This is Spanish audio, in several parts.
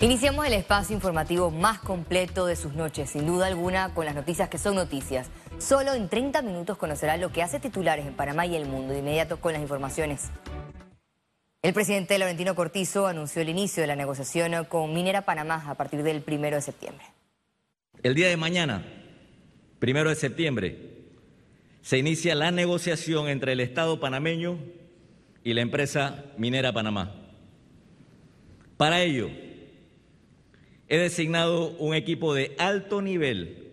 Iniciamos el espacio informativo más completo de sus noches, sin duda alguna, con las noticias que son noticias. Solo en 30 minutos conocerá lo que hace titulares en Panamá y el mundo. De inmediato con las informaciones. El presidente Laurentino Cortizo anunció el inicio de la negociación con Minera Panamá a partir del primero de septiembre. El día de mañana, primero de septiembre, se inicia la negociación entre el Estado panameño y la empresa Minera Panamá. Para ello, He designado un equipo de alto nivel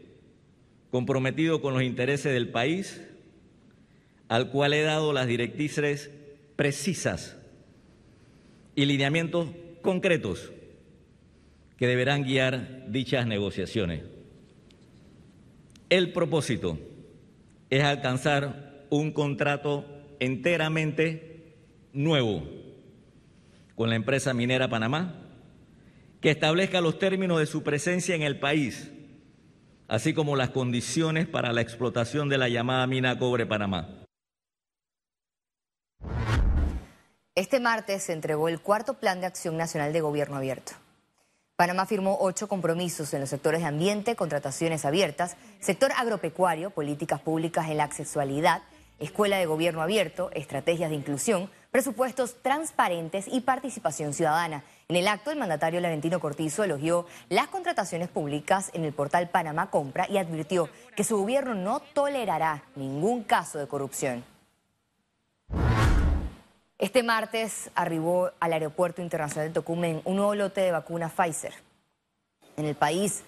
comprometido con los intereses del país, al cual he dado las directrices precisas y lineamientos concretos que deberán guiar dichas negociaciones. El propósito es alcanzar un contrato enteramente nuevo con la empresa minera Panamá que establezca los términos de su presencia en el país, así como las condiciones para la explotación de la llamada mina Cobre Panamá. Este martes se entregó el cuarto Plan de Acción Nacional de Gobierno Abierto. Panamá firmó ocho compromisos en los sectores de ambiente, contrataciones abiertas, sector agropecuario, políticas públicas en la sexualidad, escuela de gobierno abierto, estrategias de inclusión, presupuestos transparentes y participación ciudadana. En el acto, el mandatario Laurentino Cortizo elogió las contrataciones públicas en el portal Panamá Compra y advirtió que su gobierno no tolerará ningún caso de corrupción. Este martes arribó al Aeropuerto Internacional de Tocumen un nuevo lote de vacuna Pfizer. En el país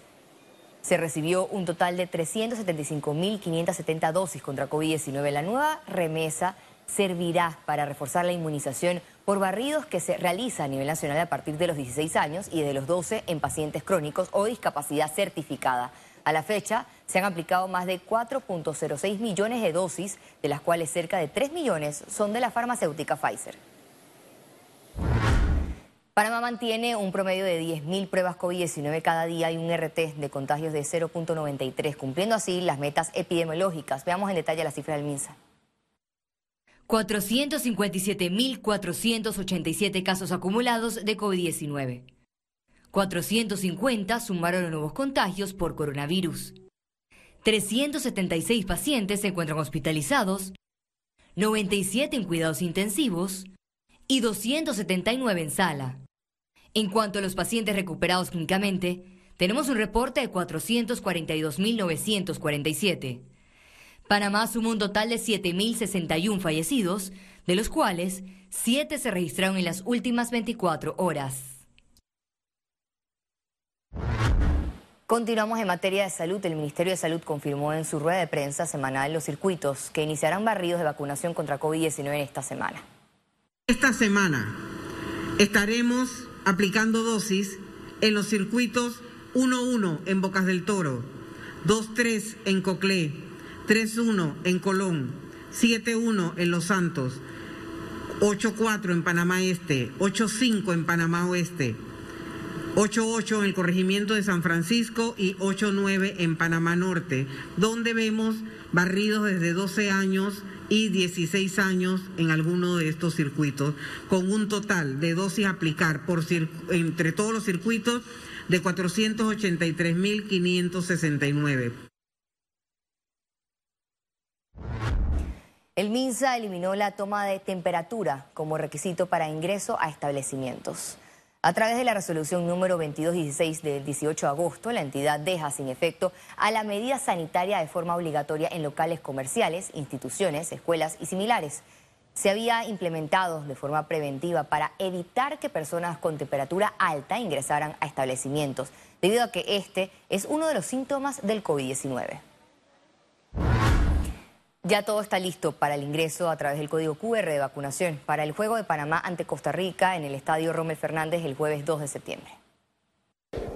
se recibió un total de 375.570 dosis contra COVID-19. La nueva remesa servirá para reforzar la inmunización por barridos que se realiza a nivel nacional a partir de los 16 años y de los 12 en pacientes crónicos o discapacidad certificada. A la fecha se han aplicado más de 4.06 millones de dosis, de las cuales cerca de 3 millones son de la farmacéutica Pfizer. Panamá mantiene un promedio de 10.000 pruebas COVID-19 cada día y un RT de contagios de 0.93, cumpliendo así las metas epidemiológicas. Veamos en detalle las cifras del MINSA. 457.487 casos acumulados de COVID-19. 450 sumaron nuevos contagios por coronavirus. 376 pacientes se encuentran hospitalizados, 97 en cuidados intensivos y 279 en sala. En cuanto a los pacientes recuperados clínicamente, tenemos un reporte de 442.947. Panamá sumó un total de 7.061 fallecidos, de los cuales 7 se registraron en las últimas 24 horas. Continuamos en materia de salud. El Ministerio de Salud confirmó en su rueda de prensa semanal los circuitos que iniciarán barridos de vacunación contra COVID-19 en esta semana. Esta semana estaremos aplicando dosis en los circuitos 1-1 en Bocas del Toro, 2-3 en Coclé, 3-1 en Colón, 7-1 en Los Santos, 8-4 en Panamá Este, 8-5 en Panamá Oeste, 8-8 en el corregimiento de San Francisco y 8-9 en Panamá Norte, donde vemos barridos desde 12 años y 16 años en alguno de estos circuitos, con un total de dosis aplicar por, entre todos los circuitos de 483.569. El MINSA eliminó la toma de temperatura como requisito para ingreso a establecimientos. A través de la resolución número 2216 del 18 de agosto, la entidad deja sin efecto a la medida sanitaria de forma obligatoria en locales comerciales, instituciones, escuelas y similares. Se había implementado de forma preventiva para evitar que personas con temperatura alta ingresaran a establecimientos, debido a que este es uno de los síntomas del COVID-19. Ya todo está listo para el ingreso a través del código QR de vacunación para el juego de Panamá ante Costa Rica en el estadio Rommel Fernández el jueves 2 de septiembre.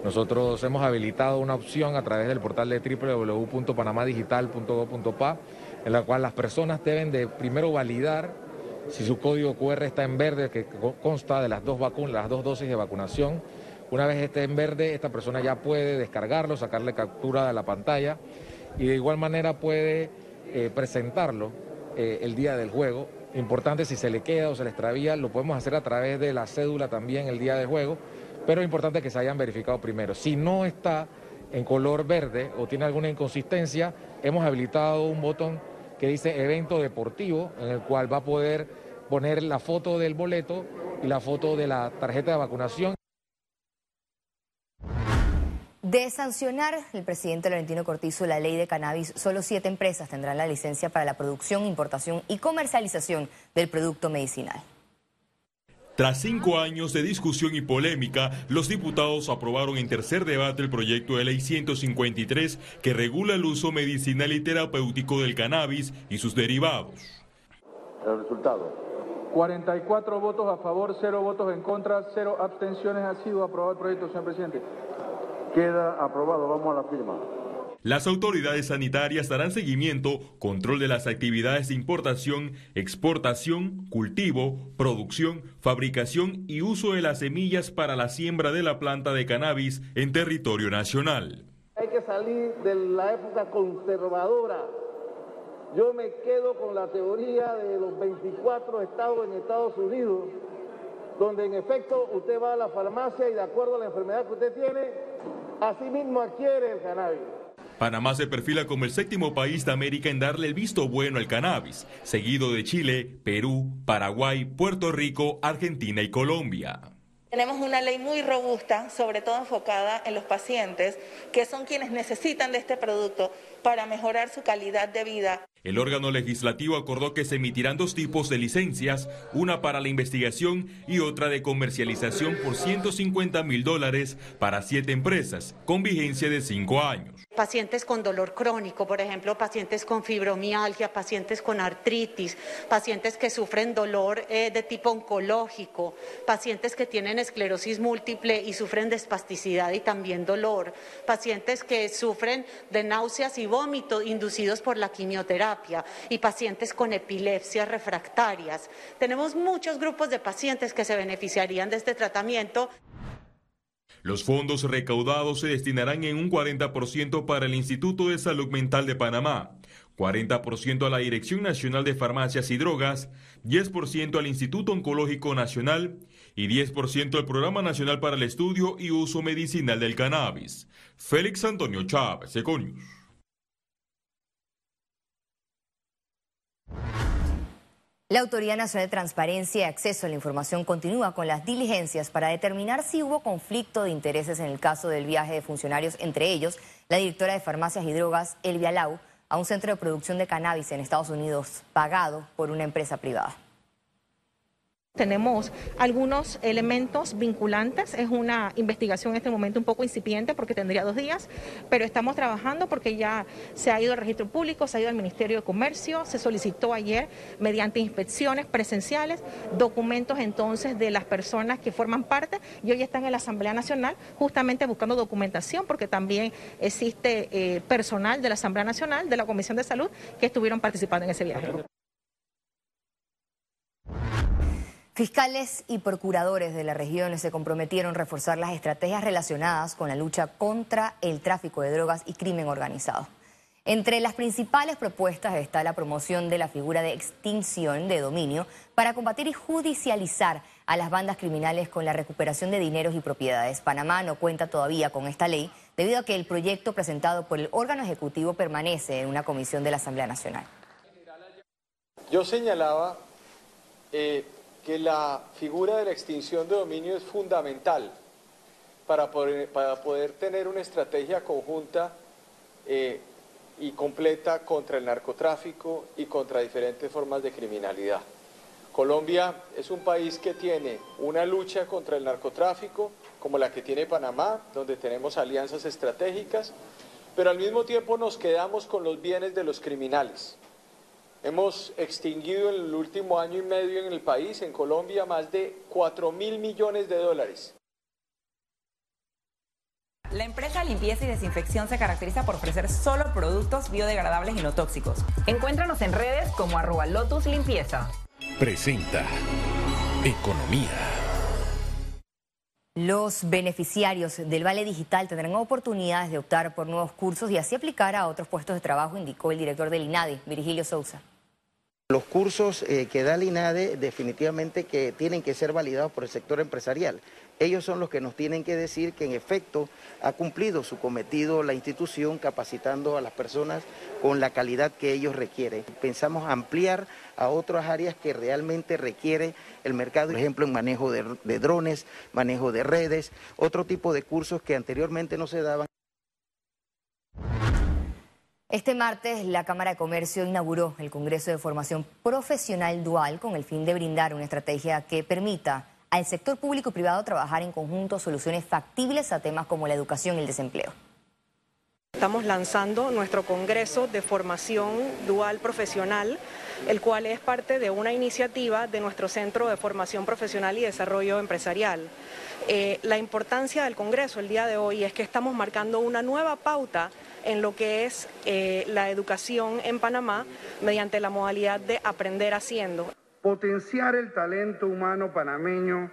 Nosotros hemos habilitado una opción a través del portal de www.panamadigital.gov.pa en la cual las personas deben de primero validar si su código QR está en verde, que consta de las dos vacunas, las dos dosis de vacunación. Una vez esté en verde, esta persona ya puede descargarlo, sacarle captura de la pantalla y de igual manera puede eh, presentarlo eh, el día del juego. Importante si se le queda o se le extravía, lo podemos hacer a través de la cédula también el día del juego pero es importante que se hayan verificado primero. Si no está en color verde o tiene alguna inconsistencia, hemos habilitado un botón que dice evento deportivo, en el cual va a poder poner la foto del boleto y la foto de la tarjeta de vacunación. De sancionar el presidente Laurentino Cortizo la ley de cannabis, solo siete empresas tendrán la licencia para la producción, importación y comercialización del producto medicinal. Tras cinco años de discusión y polémica, los diputados aprobaron en tercer debate el proyecto de ley 153 que regula el uso medicinal y terapéutico del cannabis y sus derivados. El resultado. 44 votos a favor, 0 votos en contra, 0 abstenciones. Ha sido aprobado el proyecto, señor presidente. Queda aprobado. Vamos a la firma. Las autoridades sanitarias darán seguimiento, control de las actividades de importación, exportación, cultivo, producción, fabricación y uso de las semillas para la siembra de la planta de cannabis en territorio nacional. Hay que salir de la época conservadora. Yo me quedo con la teoría de los 24 estados en Estados Unidos, donde en efecto usted va a la farmacia y de acuerdo a la enfermedad que usted tiene, Así mismo adquiere el cannabis. Panamá se perfila como el séptimo país de América en darle el visto bueno al cannabis, seguido de Chile, Perú, Paraguay, Puerto Rico, Argentina y Colombia. Tenemos una ley muy robusta, sobre todo enfocada en los pacientes, que son quienes necesitan de este producto para mejorar su calidad de vida. El órgano legislativo acordó que se emitirán dos tipos de licencias, una para la investigación y otra de comercialización por 150 mil dólares para siete empresas, con vigencia de cinco años. Pacientes con dolor crónico, por ejemplo, pacientes con fibromialgia, pacientes con artritis, pacientes que sufren dolor eh, de tipo oncológico, pacientes que tienen esclerosis múltiple y sufren de espasticidad y también dolor, pacientes que sufren de náuseas y vómitos inducidos por la quimioterapia y pacientes con epilepsias refractarias. Tenemos muchos grupos de pacientes que se beneficiarían de este tratamiento. Los fondos recaudados se destinarán en un 40% para el Instituto de Salud Mental de Panamá, 40% a la Dirección Nacional de Farmacias y Drogas, 10% al Instituto Oncológico Nacional y 10% al Programa Nacional para el Estudio y Uso Medicinal del Cannabis. Félix Antonio Chávez, Econius. La Autoridad Nacional de Transparencia y Acceso a la Información continúa con las diligencias para determinar si hubo conflicto de intereses en el caso del viaje de funcionarios, entre ellos la directora de Farmacias y Drogas, Elvia Lau, a un centro de producción de cannabis en Estados Unidos, pagado por una empresa privada. Tenemos algunos elementos vinculantes. Es una investigación en este momento un poco incipiente porque tendría dos días, pero estamos trabajando porque ya se ha ido al registro público, se ha ido al Ministerio de Comercio, se solicitó ayer mediante inspecciones presenciales documentos entonces de las personas que forman parte y hoy están en la Asamblea Nacional justamente buscando documentación porque también existe eh, personal de la Asamblea Nacional, de la Comisión de Salud, que estuvieron participando en ese viaje. Fiscales y procuradores de la región se comprometieron a reforzar las estrategias relacionadas con la lucha contra el tráfico de drogas y crimen organizado. Entre las principales propuestas está la promoción de la figura de extinción de dominio para combatir y judicializar a las bandas criminales con la recuperación de dineros y propiedades. Panamá no cuenta todavía con esta ley debido a que el proyecto presentado por el órgano ejecutivo permanece en una comisión de la Asamblea Nacional. Yo señalaba eh, que la figura de la extinción de dominio es fundamental para poder, para poder tener una estrategia conjunta eh, y completa contra el narcotráfico y contra diferentes formas de criminalidad. Colombia es un país que tiene una lucha contra el narcotráfico como la que tiene Panamá, donde tenemos alianzas estratégicas, pero al mismo tiempo nos quedamos con los bienes de los criminales. Hemos extinguido en el último año y medio en el país, en Colombia, más de 4 mil millones de dólares. La empresa Limpieza y Desinfección se caracteriza por ofrecer solo productos biodegradables y no tóxicos. Encuéntranos en redes como arroba Lotus Limpieza. Presenta Economía. Los beneficiarios del Vale Digital tendrán oportunidades de optar por nuevos cursos y así aplicar a otros puestos de trabajo, indicó el director del INADI, Virgilio Sousa. Los cursos eh, que da el INADE definitivamente que tienen que ser validados por el sector empresarial. Ellos son los que nos tienen que decir que en efecto ha cumplido su cometido la institución capacitando a las personas con la calidad que ellos requieren. Pensamos ampliar a otras áreas que realmente requiere el mercado, por ejemplo en manejo de, de drones, manejo de redes, otro tipo de cursos que anteriormente no se daban. Este martes la Cámara de Comercio inauguró el Congreso de Formación Profesional Dual con el fin de brindar una estrategia que permita al sector público y privado trabajar en conjunto soluciones factibles a temas como la educación y el desempleo. Estamos lanzando nuestro Congreso de Formación Dual Profesional, el cual es parte de una iniciativa de nuestro Centro de Formación Profesional y Desarrollo Empresarial. Eh, la importancia del Congreso el día de hoy es que estamos marcando una nueva pauta en lo que es eh, la educación en Panamá mediante la modalidad de aprender haciendo. Potenciar el talento humano panameño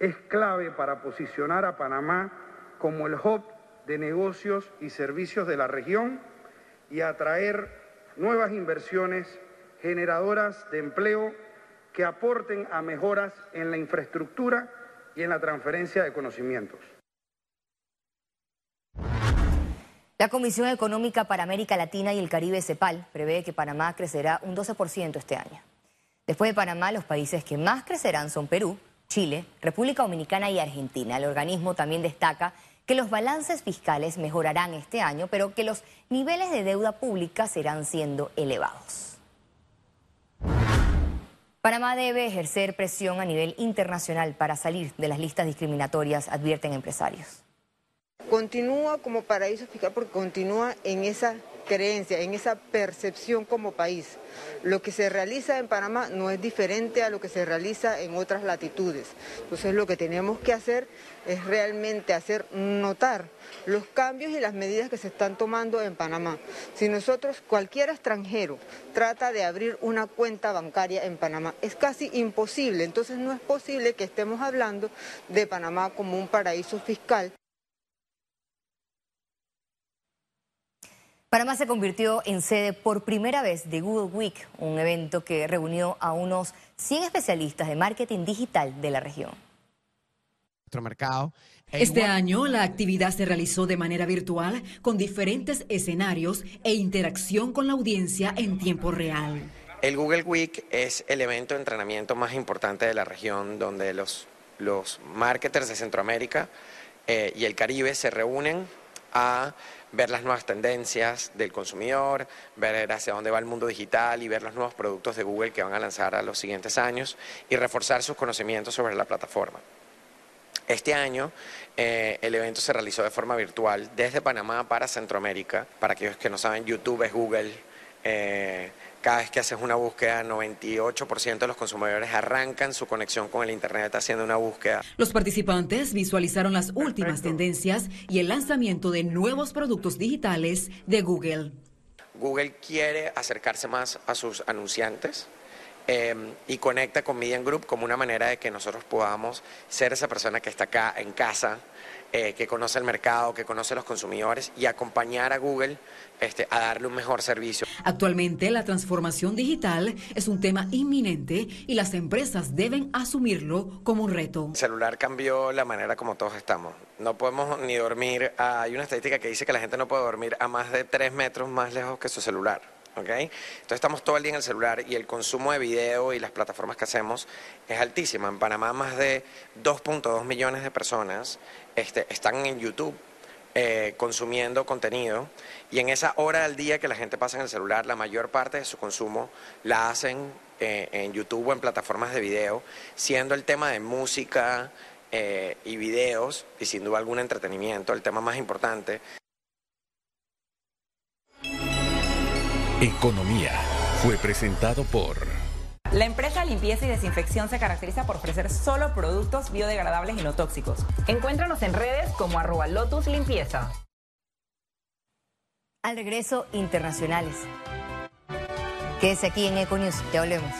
es clave para posicionar a Panamá como el hub de negocios y servicios de la región y atraer nuevas inversiones generadoras de empleo que aporten a mejoras en la infraestructura y en la transferencia de conocimientos. La Comisión Económica para América Latina y el Caribe, CEPAL, prevé que Panamá crecerá un 12% este año. Después de Panamá, los países que más crecerán son Perú, Chile, República Dominicana y Argentina. El organismo también destaca que los balances fiscales mejorarán este año, pero que los niveles de deuda pública serán siendo elevados. Panamá debe ejercer presión a nivel internacional para salir de las listas discriminatorias, advierten empresarios continúa como paraíso fiscal porque continúa en esa creencia, en esa percepción como país. Lo que se realiza en Panamá no es diferente a lo que se realiza en otras latitudes. Entonces lo que tenemos que hacer es realmente hacer notar los cambios y las medidas que se están tomando en Panamá. Si nosotros, cualquier extranjero, trata de abrir una cuenta bancaria en Panamá, es casi imposible. Entonces no es posible que estemos hablando de Panamá como un paraíso fiscal. Panamá se convirtió en sede por primera vez de Google Week, un evento que reunió a unos 100 especialistas de marketing digital de la región. mercado. Este año la actividad se realizó de manera virtual con diferentes escenarios e interacción con la audiencia en tiempo real. El Google Week es el evento de entrenamiento más importante de la región donde los, los marketers de Centroamérica eh, y el Caribe se reúnen a ver las nuevas tendencias del consumidor, ver hacia dónde va el mundo digital y ver los nuevos productos de Google que van a lanzar a los siguientes años y reforzar sus conocimientos sobre la plataforma. Este año eh, el evento se realizó de forma virtual desde Panamá para Centroamérica. Para aquellos que no saben, YouTube es Google. Eh, cada vez que haces una búsqueda, 98% de los consumidores arrancan su conexión con el Internet haciendo una búsqueda. Los participantes visualizaron las últimas tendencias y el lanzamiento de nuevos productos digitales de Google. Google quiere acercarse más a sus anunciantes. Eh, y conecta con Media Group como una manera de que nosotros podamos ser esa persona que está acá en casa, eh, que conoce el mercado, que conoce los consumidores y acompañar a Google este, a darle un mejor servicio. Actualmente la transformación digital es un tema inminente y las empresas deben asumirlo como un reto. El celular cambió la manera como todos estamos. No podemos ni dormir, hay una estadística que dice que la gente no puede dormir a más de tres metros más lejos que su celular. Entonces estamos todo el día en el celular y el consumo de video y las plataformas que hacemos es altísimo. En Panamá más de 2.2 millones de personas este, están en YouTube eh, consumiendo contenido y en esa hora del día que la gente pasa en el celular, la mayor parte de su consumo la hacen eh, en YouTube o en plataformas de video, siendo el tema de música eh, y videos y sin duda algún entretenimiento el tema más importante. Economía fue presentado por... La empresa Limpieza y Desinfección se caracteriza por ofrecer solo productos biodegradables y no tóxicos. Encuéntranos en redes como arroba Lotus Limpieza. Al regreso, internacionales. Quédese aquí en Econews, te hablemos.